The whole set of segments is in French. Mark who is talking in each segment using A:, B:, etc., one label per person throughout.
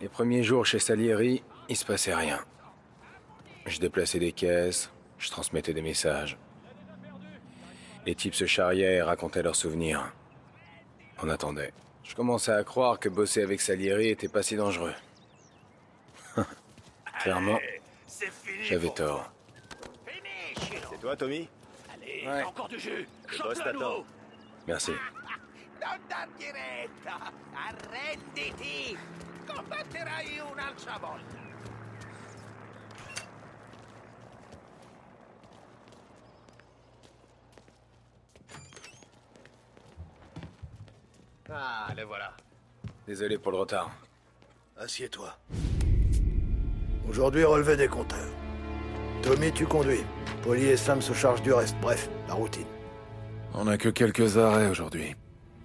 A: Les premiers jours chez Salieri, il se passait rien. Je déplaçais des caisses, je transmettais des messages. Les types se charriaient et racontaient leurs souvenirs. On attendait. Je commençais à croire que bosser avec Salieri était pas si dangereux. Clairement, j'avais tort.
B: C'est toi, Tommy?
C: Allez,
A: Ouais.
C: encore du jus
B: t'attend.
C: nouveau
A: Merci.
D: Combatterai un'altra volta!
B: Ah, le voilà.
A: Désolé pour le retard.
E: Assieds-toi. Aujourd'hui, relevé des compteurs. Tommy, tu conduis. Polly et Sam se chargent du reste. Bref, la routine.
F: On a que quelques arrêts aujourd'hui.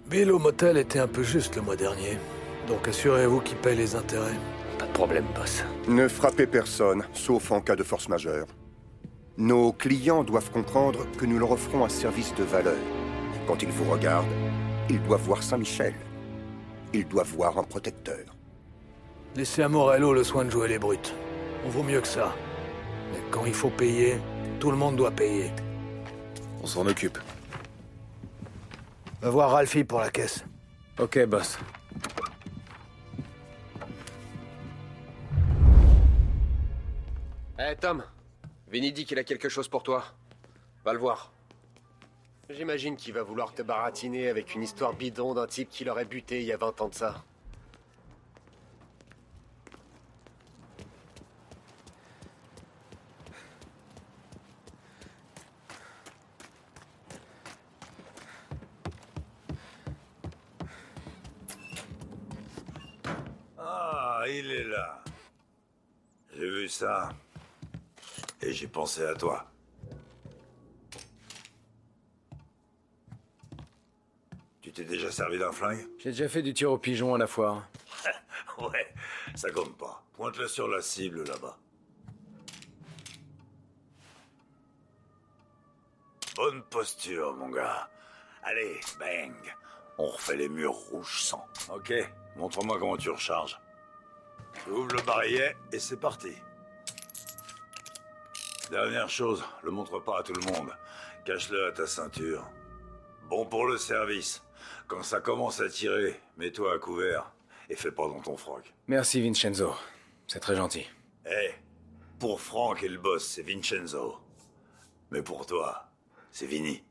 E: Bill au motel était un peu juste le mois dernier. Donc assurez-vous qu'il paye les intérêts.
B: Pas de problème, boss.
G: Ne frappez personne, sauf en cas de force majeure. Nos clients doivent comprendre que nous leur offrons un service de valeur. Quand ils vous regardent, ils doivent voir Saint-Michel. Ils doivent voir un protecteur.
E: Laissez à Morello le soin de jouer les brutes. On vaut mieux que ça. Mais quand il faut payer, tout le monde doit payer.
F: On s'en occupe.
E: Va voir Ralphie pour la caisse.
A: Ok, boss.
B: Eh, Tom. Vinny dit qu'il a quelque chose pour toi. Va le voir. J'imagine qu'il va vouloir te baratiner avec une histoire bidon d'un type qui l'aurait buté il y a 20 ans de ça.
H: Ah, il est là. J'ai vu ça. Et j'ai pensé à toi. Tu t'es déjà servi d'un flingue?
A: J'ai déjà fait du tir au pigeon à la foire.
H: Ouais, ça compte pas. Pointe-le sur la cible là-bas. Bonne posture, mon gars. Allez, bang. On refait les murs rouges sang. Ok, montre-moi comment tu recharges. Tu ouvres le barillet et c'est parti. Dernière chose, le montre pas à tout le monde. Cache-le à ta ceinture. Bon pour le service. Quand ça commence à tirer, mets-toi à couvert et fais pas dans ton froc.
A: Merci Vincenzo. C'est très gentil.
H: Eh, pour Franck et le boss, c'est Vincenzo. Mais pour toi, c'est Vinny.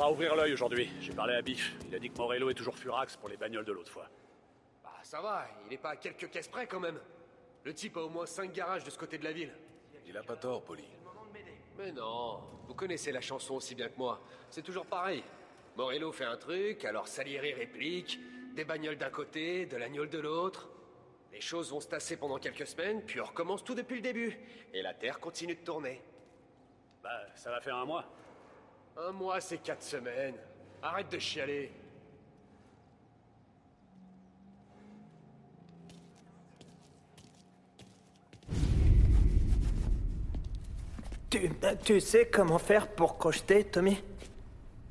C: Faudra ouvrir l'œil aujourd'hui. J'ai parlé à Biff. Il a dit que Morello est toujours furax pour les bagnoles de l'autre fois.
B: Bah, ça va, il est pas à quelques caisses près quand même. Le type a au moins 5 garages de ce côté de la ville.
F: Il a pas tort, Polly.
B: Mais non, vous connaissez la chanson aussi bien que moi. C'est toujours pareil. Morello fait un truc, alors Salieri réplique, des bagnoles d'un côté, de l'agnole de l'autre. Les choses vont se tasser pendant quelques semaines, puis on recommence tout depuis le début. Et la Terre continue de tourner.
C: Bah, ça va faire un mois.
B: Un mois, c'est quatre semaines. Arrête de chialer.
I: Tu, tu sais comment faire pour crocheter, Tommy?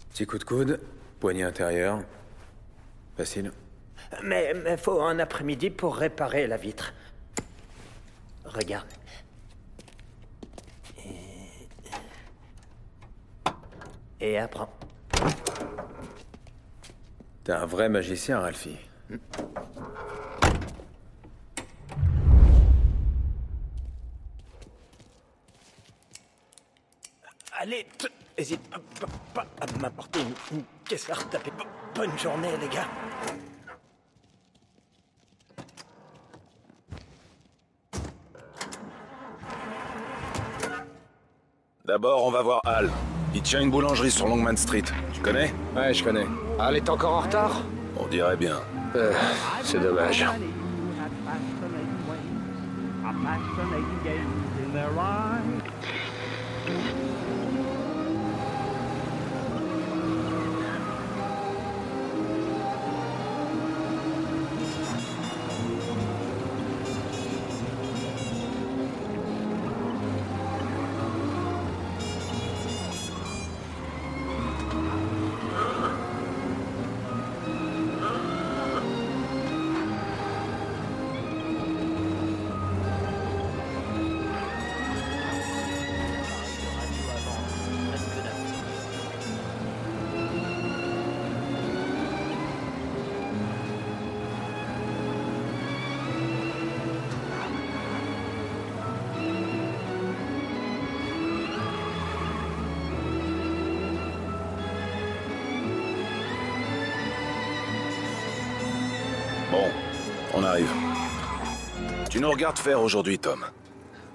A: Petit coup de coude, poignée intérieure. Facile.
I: Mais mais faut un après-midi pour réparer la vitre. Regarde. Et, apprends.
A: T'es un vrai magicien, Ralphie.
I: Allez, hésite pas, pas- pas à m'apporter une, une caisse à retaper. Bo- Bonne journée, les gars.
F: D'abord, on va voir Al. Il tient une boulangerie sur Longman Street. Tu connais
A: Ouais, je connais.
B: Al est encore en retard
F: On dirait bien.
B: Euh, C'est dommage.
F: On arrive. Tu nous regardes faire aujourd'hui, Tom.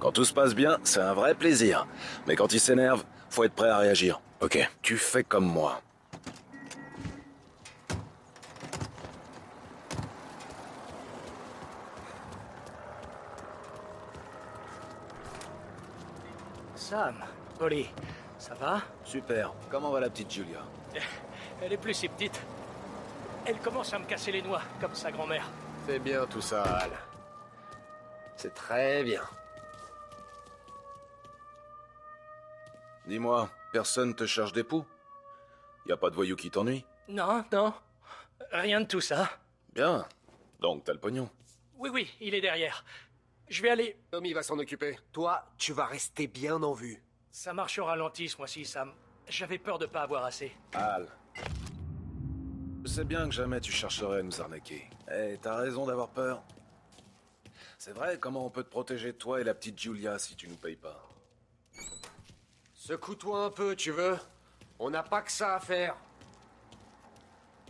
F: Quand tout se passe bien, c'est un vrai plaisir. Mais quand il s'énerve, faut être prêt à réagir. Ok, tu fais comme moi.
I: Sam, Polly, ça va?
F: Super. Comment va la petite Julia?
I: Elle est plus si petite. Elle commence à me casser les noix, comme sa grand-mère.
B: C'est bien tout ça, Al. C'est très bien.
F: Dis-moi, personne te cherche des poux? Y a pas de voyou qui t'ennuie
I: Non, non. Rien de tout ça.
F: Bien. Donc t'as le pognon.
I: Oui, oui, il est derrière. Je vais aller.
B: Tommy va s'en occuper. Toi, tu vas rester bien en vue.
I: Ça marche au ralenti ce mois-ci, Sam. J'avais peur de pas avoir assez.
F: Al. Je sais bien que jamais tu chercherais à nous arnaquer. Eh, t'as raison d'avoir peur. C'est vrai, comment on peut te protéger toi et la petite Julia si tu nous payes pas?
B: Secoue-toi un peu, tu veux On n'a pas que ça à faire.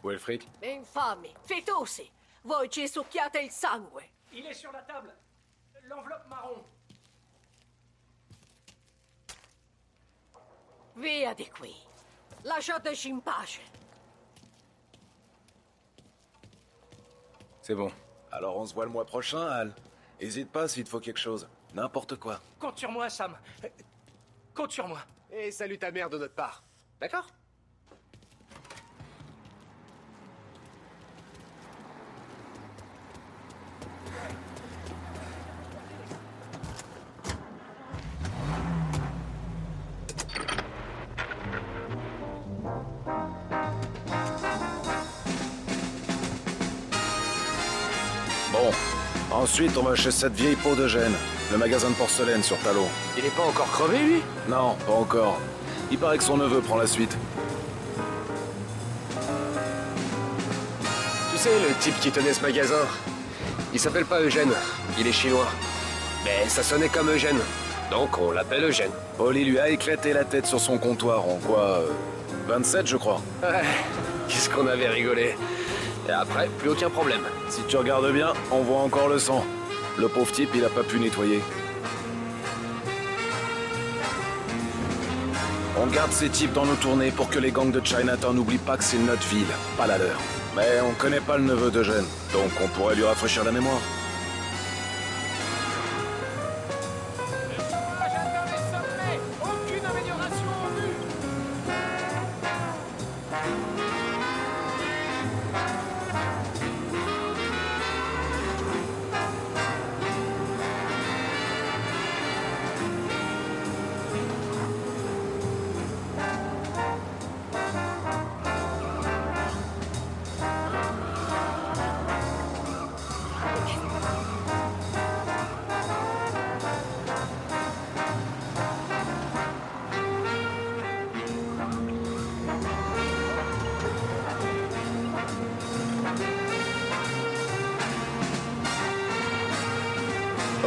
A: Où est le fric?
J: Infami, fetosi, voi ci succhiate il sangue.
I: Il est sur la table. L'enveloppe marron.
J: Via di qui. Lasciateci in pace.
A: C'est bon.
F: Alors on se voit le mois prochain, Al. Hésite pas s'il te faut quelque chose. N'importe quoi.
I: Compte sur moi, Sam. Compte sur moi.
B: Et salut ta mère de notre part. D'accord?
F: Bon. Ensuite, on va chez cette vieille peau de gêne. Le magasin de porcelaine sur Talon.
B: Il est pas encore crevé, lui?
F: Non, pas encore. Il paraît que son neveu prend la suite.
B: Tu sais, le type qui tenait ce magasin, il s'appelle pas Eugène, il est chinois. Mais ça sonnait comme Eugène, donc on l'appelle Eugène.
F: Polly lui a éclaté la tête sur son comptoir en quoi euh, 27, je crois.
B: Ouais, qu'est-ce qu'on avait rigolé. Et après, plus aucun problème.
F: Si tu regardes bien, on voit encore le sang. Le pauvre type, il a pas pu nettoyer. On garde ces types dans nos tournées pour que les gangs de Chinatown n'oublient pas que c'est notre ville, pas la leur. Mais on connaît pas le neveu de Gênes, donc on pourrait lui rafraîchir la mémoire.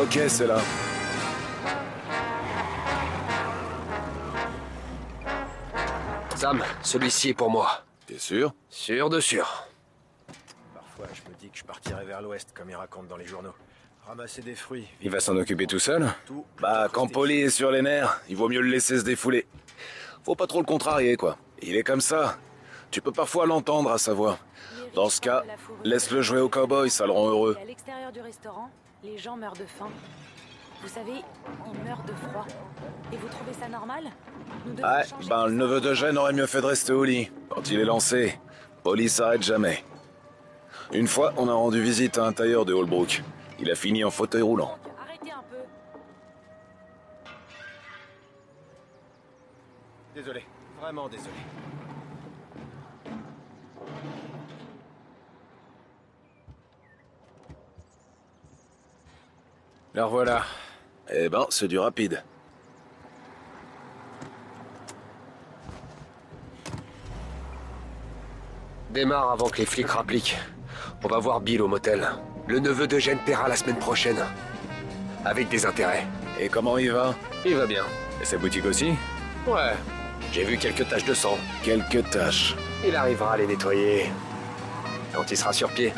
F: Ok, c'est là.
B: Sam, celui-ci est pour moi.
F: T'es sûr?
B: Sûr de sûr.
K: Parfois, je me dis que je partirais vers l'ouest, comme ils racontent dans les journaux. Ramasser des fruits.
A: Il va s'en occuper tout seul?
K: Tout.
F: Bah, quand Polly est sur les nerfs, il vaut mieux le laisser se défouler. Faut pas trop le contrarier, quoi. Il est comme ça. Tu peux parfois l'entendre à sa voix. Dans ce cas, laisse-le jouer au cowboy, ça le rend heureux.
L: Les gens meurent de faim. Vous savez, ils meurent de froid. Et vous trouvez ça normal? Nous devons
F: Ouais,
L: changer
F: ben le neveu de Gênes aurait mieux fait de rester au lit. Quand il est lancé, Polly s'arrête jamais. Une fois, on a rendu visite à un tailleur de Holbrook. Il a fini en fauteuil roulant.
L: Arrêtez un peu.
K: Désolé. Vraiment désolé.
A: La revoilà.
F: Eh ben, c'est du rapide.
B: Démarre avant que les flics rappliquent. On va voir Bill au motel. Le neveu de Gênes paiera la semaine prochaine. Avec des intérêts.
A: Et comment il va?
B: Il va bien.
A: Et sa boutique aussi?
B: Ouais. J'ai vu quelques taches de sang.
F: Quelques tâches.
B: Il arrivera à les nettoyer. Quand il sera sur pied.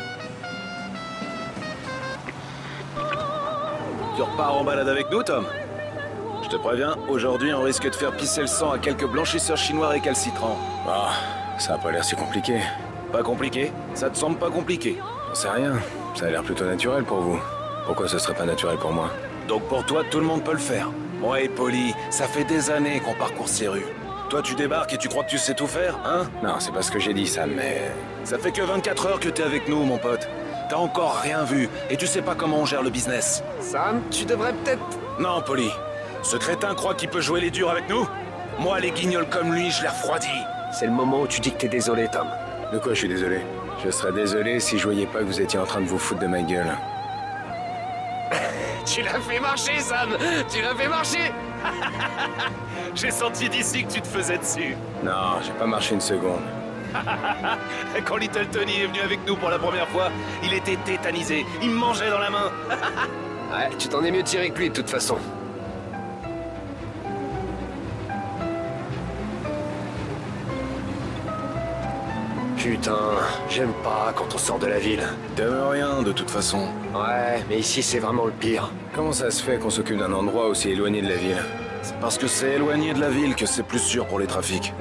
F: Tu repars en balade avec nous, Tom Je te préviens, aujourd'hui on risque de faire pisser le sang à quelques blanchisseurs chinois récalcitrants.
A: Ah, ça a pas l'air si compliqué.
F: Pas compliqué? Ça te semble pas compliqué?
A: J'en sais rien. Ça a l'air plutôt naturel pour vous. Pourquoi ce serait pas naturel pour moi?
F: Donc pour toi, tout le monde peut le faire. Ouais, Polly, ça fait des années qu'on parcourt ces rues. Toi, tu débarques et tu crois que tu sais tout faire, hein?
A: Non, c'est pas ce que j'ai dit, ça, mais...
F: Ça fait que 24 heures que t'es avec nous, mon pote. T'as encore rien vu, et tu sais pas comment on gère le business.
B: Sam, tu devrais peut-être...
F: Non, Polly. Ce crétin croit qu'il peut jouer les durs avec nous Moi, les guignols comme lui, je les refroidis.
B: C'est le moment où tu dis que t'es désolé, Tom.
A: De quoi je suis désolé? Je serais désolé si je voyais pas que vous étiez en train de vous foutre de ma gueule.
B: tu l'as fait marcher, Sam Tu l'as fait marcher
F: J'ai senti d'ici que tu te faisais dessus.
A: Non, j'ai pas marché une seconde.
F: Quand Little Tony est venu avec nous pour la première fois, il était tétanisé. Il me mangeait dans la main.
B: ouais, tu t'en es mieux tiré que lui, de toute façon. Putain, j'aime pas quand on sort de la ville.
A: T'aimes rien, de toute façon.
B: Ouais, mais ici c'est vraiment le pire.
A: Comment ça se fait qu'on s'occupe d'un endroit aussi éloigné de la ville?
F: C'est parce que c'est éloigné de la ville que c'est plus sûr pour les trafics.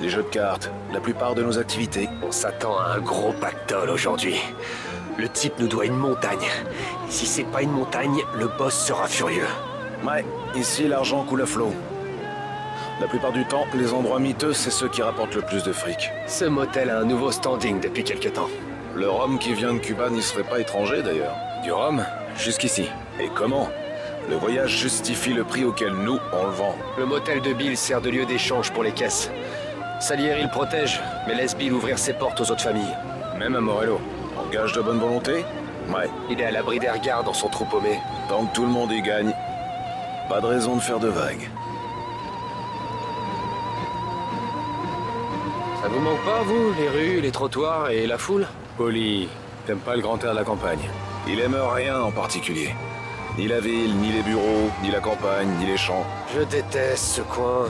F: Les jeux de cartes, la plupart de nos activités.
B: On s'attend à un gros pactole aujourd'hui. Le type nous doit une montagne. Si c'est pas une montagne, le boss sera furieux.
F: Ouais, ici l'argent coule à flot. La plupart du temps, les endroits miteux, c'est ceux qui rapportent le plus de fric.
B: Ce motel a un nouveau standing depuis quelque temps.
F: Le rhum qui vient de Cuba n'y serait pas étranger d'ailleurs.
A: Du rhum? Jusqu'ici.
F: Et comment? Le voyage justifie le prix auquel nous, on le vend.
B: Le motel de Bill sert de lieu d'échange pour les caisses. Salieri le protège, mais laisse Bill ouvrir ses portes aux autres familles.
A: Même à Morello.
F: En gage de bonne volonté? Ouais.
B: Il est à l'abri des regards dans son trou paumé.
F: Tant que tout le monde y gagne, pas de raison de faire de vagues.
B: Ça vous manque pas, vous, les rues, les trottoirs et la foule?
A: Polly, t'aimes pas le grand air de la campagne
F: Il aime rien en particulier. Ni la ville, ni les bureaux, ni la campagne, ni les champs.
B: Je déteste ce coin.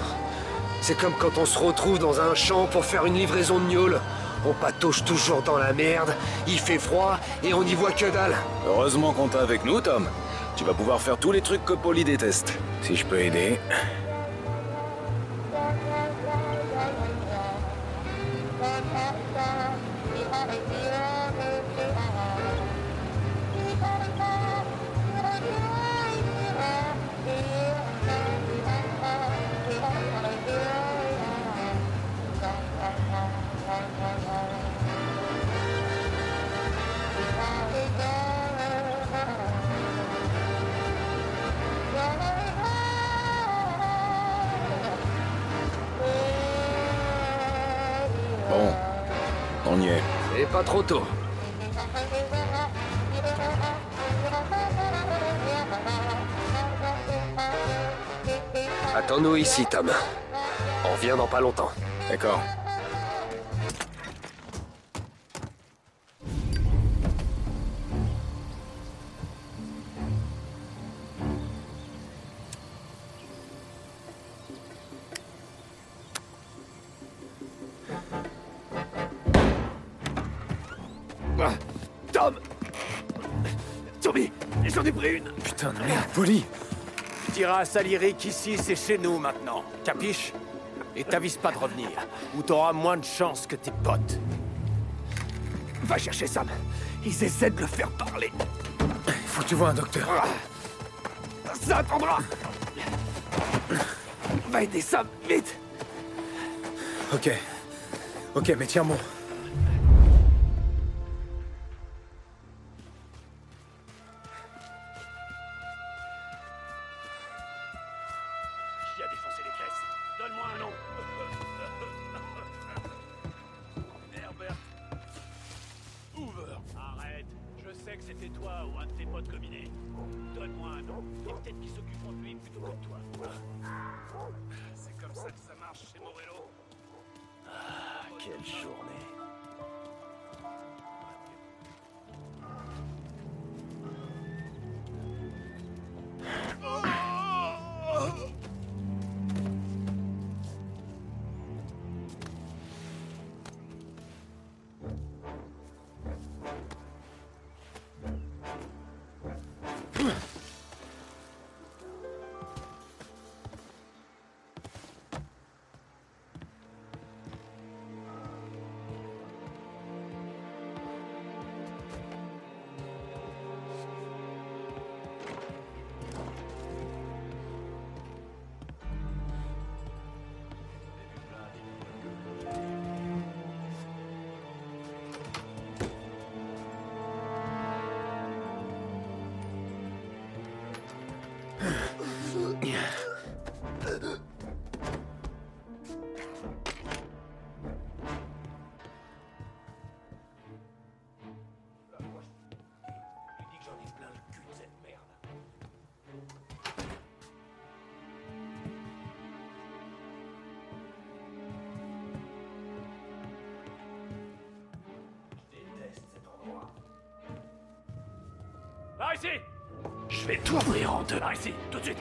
B: C'est comme quand on se retrouve dans un champ pour faire une livraison de gnôle. On patauge toujours dans la merde, il fait froid et on n'y voit que dalle.
F: Heureusement qu'on t'a avec nous, Tom. Tu vas pouvoir faire tous les trucs que Polly déteste.
A: Si je peux aider.
B: Pas trop tôt. Attends-nous ici, Tom. On revient dans pas longtemps.
A: D'accord.
E: Merde, Polly
I: Diras à Salieri qu'ici c'est chez nous maintenant, capiche Et t'avises pas de revenir, ou t'auras moins de chance que tes potes. Va chercher Sam, ils essaient de le faire parler.
E: Faut que tu vois un docteur.
I: Ça attendra Va aider Sam, vite
E: Ok. Ok, mais tiens bon.
C: Je
F: vais t'ouvrir en deux. Par ici, tout de suite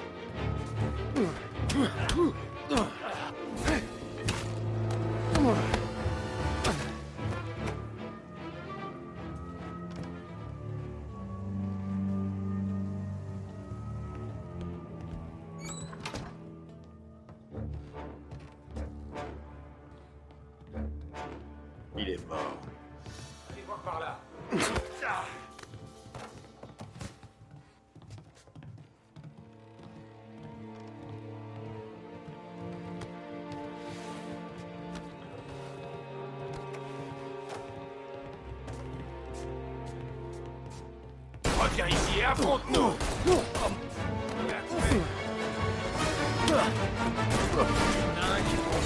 F: Affronte-nous.
D: Parfois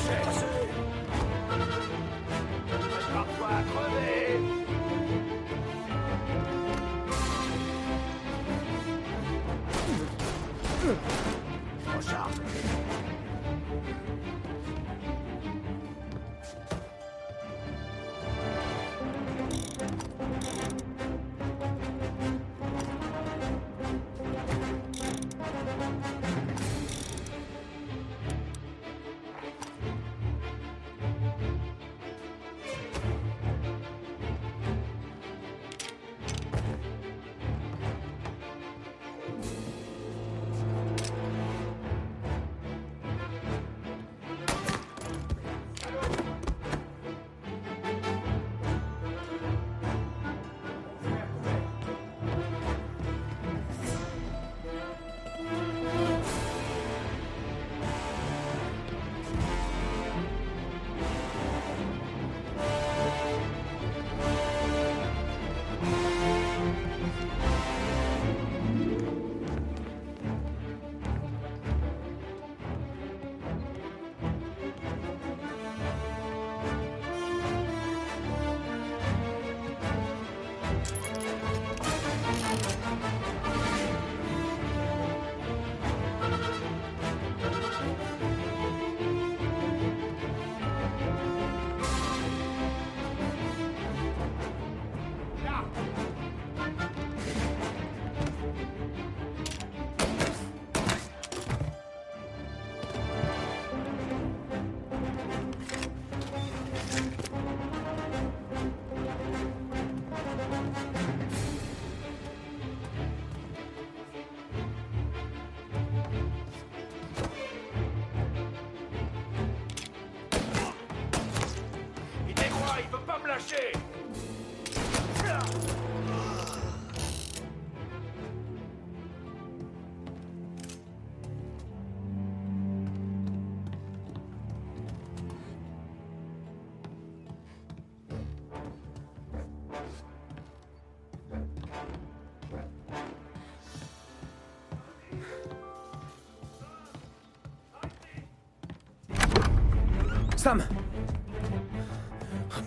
K: Sam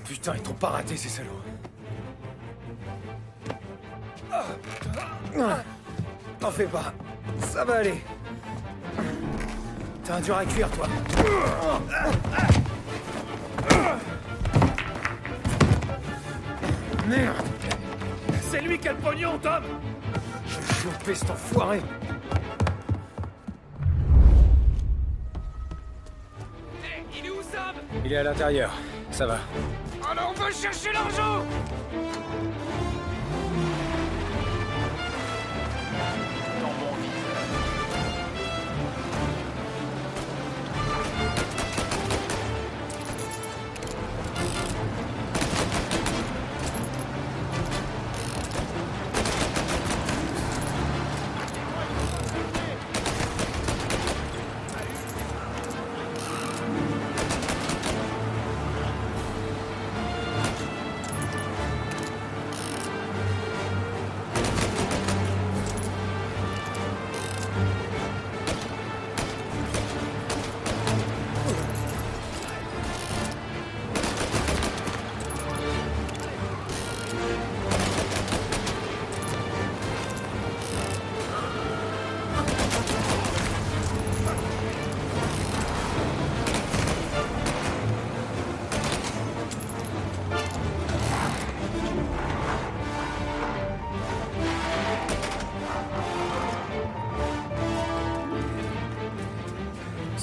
K: Putain, ils t'ont pas raté, ces salauds. Ah, T'en fais pas. Ça va aller. T'as un dur à cuire, toi. Merde
F: C'est lui qui a le pognon, Tom
K: Je vais choper cet enfoiré
F: Il est
A: à l'intérieur. Ça va.
F: Alors on va chercher l'argent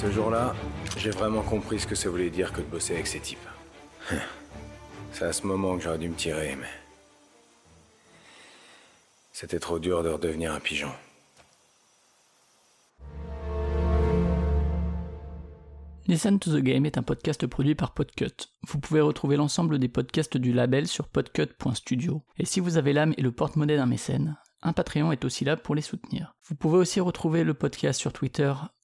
A: Ce jour-là, j'ai vraiment compris ce que ça voulait dire que de bosser avec ces types. C'est à ce moment que j'aurais dû me tirer, mais... C'était trop dur de redevenir un pigeon.
M: Listen to the Game est un podcast produit par Podcut. Vous pouvez retrouver l'ensemble des podcasts du label sur podcut.studio. Et si vous avez l'âme et le porte-monnaie d'un mécène, un Patreon est aussi là pour les soutenir. Vous pouvez aussi retrouver le podcast sur Twitter,